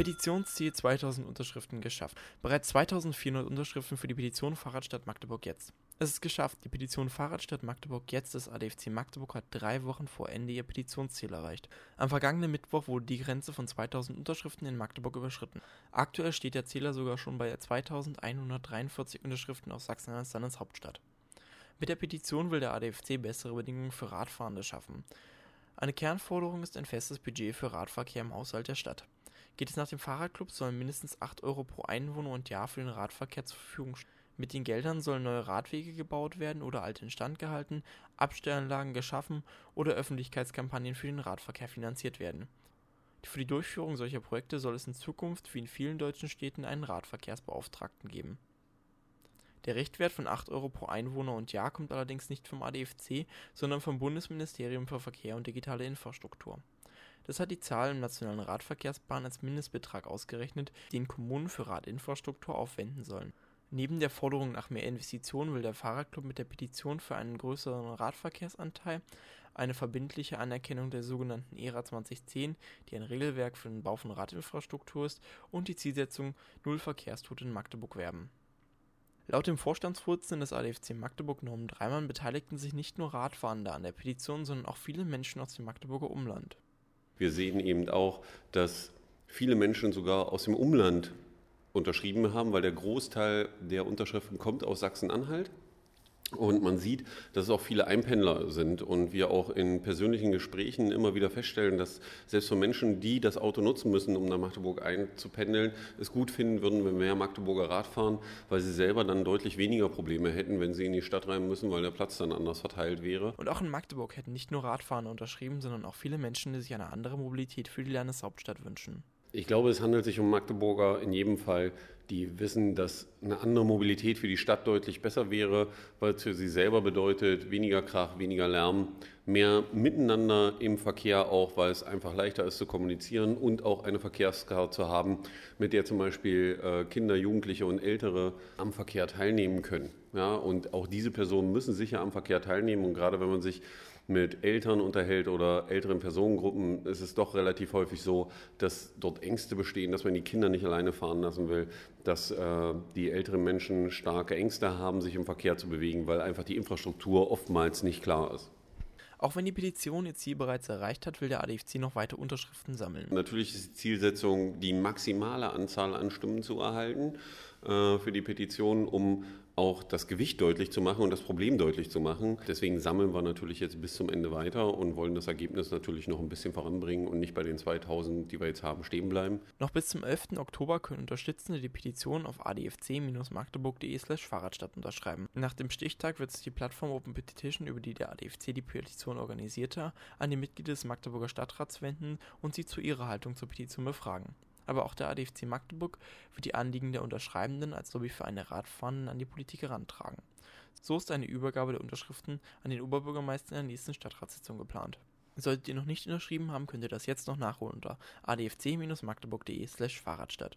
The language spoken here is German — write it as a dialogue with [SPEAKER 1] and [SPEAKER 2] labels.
[SPEAKER 1] Petitionsziel 2000 Unterschriften geschafft. Bereits 2400 Unterschriften für die Petition Fahrradstadt Magdeburg jetzt. Es ist geschafft. Die Petition Fahrradstadt Magdeburg jetzt des ADFC Magdeburg hat drei Wochen vor Ende ihr Petitionsziel erreicht. Am vergangenen Mittwoch wurde die Grenze von 2000 Unterschriften in Magdeburg überschritten. Aktuell steht der Zähler sogar schon bei 2143 Unterschriften aus Sachsen-Anhalts Landeshauptstadt. Mit der Petition will der ADFC bessere Bedingungen für Radfahrende schaffen. Eine Kernforderung ist ein festes Budget für Radverkehr im Haushalt der Stadt. Geht es nach dem Fahrradclub, sollen mindestens 8 Euro pro Einwohner und Jahr für den Radverkehr zur Verfügung stehen. Mit den Geldern sollen neue Radwege gebaut werden oder alte instand gehalten, Abstellanlagen geschaffen oder Öffentlichkeitskampagnen für den Radverkehr finanziert werden. Für die Durchführung solcher Projekte soll es in Zukunft wie in vielen deutschen Städten einen Radverkehrsbeauftragten geben. Der Richtwert von 8 Euro pro Einwohner und Jahr kommt allerdings nicht vom ADFC, sondern vom Bundesministerium für Verkehr und digitale Infrastruktur das hat die Zahl im Nationalen Radverkehrsplan als Mindestbetrag ausgerechnet, den Kommunen für Radinfrastruktur aufwenden sollen. Neben der Forderung nach mehr Investitionen will der Fahrradclub mit der Petition für einen größeren Radverkehrsanteil, eine verbindliche Anerkennung der sogenannten ERA 2010, die ein Regelwerk für den Bau von Radinfrastruktur ist, und die Zielsetzung Null Verkehrstote in Magdeburg werben. Laut dem Vorstandsvorsitzenden des ADFC Magdeburg Norman Dreimann beteiligten sich nicht nur Radfahrende an der Petition, sondern auch viele Menschen aus dem Magdeburger Umland.
[SPEAKER 2] Wir sehen eben auch, dass viele Menschen sogar aus dem Umland unterschrieben haben, weil der Großteil der Unterschriften kommt aus Sachsen-Anhalt. Und man sieht, dass es auch viele Einpendler sind und wir auch in persönlichen Gesprächen immer wieder feststellen, dass selbst für Menschen, die das Auto nutzen müssen, um nach Magdeburg einzupendeln, es gut finden würden, wenn mehr Magdeburger Rad fahren, weil sie selber dann deutlich weniger Probleme hätten, wenn sie in die Stadt rein müssen, weil der Platz dann anders verteilt wäre.
[SPEAKER 1] Und auch in Magdeburg hätten nicht nur Radfahrer unterschrieben, sondern auch viele Menschen, die sich eine andere Mobilität für die Landeshauptstadt wünschen.
[SPEAKER 2] Ich glaube, es handelt sich um Magdeburger in jedem Fall, die wissen, dass eine andere Mobilität für die Stadt deutlich besser wäre, weil es für sie selber bedeutet, weniger Krach, weniger Lärm, mehr Miteinander im Verkehr auch, weil es einfach leichter ist zu kommunizieren und auch eine Verkehrskarte zu haben, mit der zum Beispiel äh, Kinder, Jugendliche und Ältere am Verkehr teilnehmen können. Ja, und auch diese Personen müssen sicher am Verkehr teilnehmen und gerade wenn man sich mit Eltern unterhält oder älteren Personengruppen, ist es doch relativ häufig so, dass dort Ängste bestehen, dass man die Kinder nicht alleine fahren lassen will, dass äh, die älteren Menschen starke Ängste haben, sich im Verkehr zu bewegen, weil einfach die Infrastruktur oftmals nicht klar ist.
[SPEAKER 1] Auch wenn die Petition ihr Ziel bereits erreicht hat, will der ADFC noch weiter Unterschriften sammeln.
[SPEAKER 2] Natürlich ist die Zielsetzung, die maximale Anzahl an Stimmen zu erhalten äh, für die Petition, um auch das Gewicht deutlich zu machen und das Problem deutlich zu machen. Deswegen sammeln wir natürlich jetzt bis zum Ende weiter und wollen das Ergebnis natürlich noch ein bisschen voranbringen und nicht bei den 2000, die wir jetzt haben, stehen bleiben.
[SPEAKER 1] Noch bis zum 11. Oktober können Unterstützende die Petition auf adfc-magdeburg.de slash Fahrradstadt unterschreiben. Nach dem Stichtag wird sich die Plattform Open Petition, über die der ADFC die Petition organisierte, an die Mitglieder des Magdeburger Stadtrats wenden und sie zu ihrer Haltung zur Petition befragen aber auch der ADFC Magdeburg wird die Anliegen der Unterschreibenden als Lobby für eine Radfahrenden an die Politik herantragen. So ist eine Übergabe der Unterschriften an den Oberbürgermeister in der nächsten Stadtratssitzung geplant. Solltet ihr noch nicht unterschrieben haben, könnt ihr das jetzt noch nachholen unter adfc-magdeburg.de slash Fahrradstadt.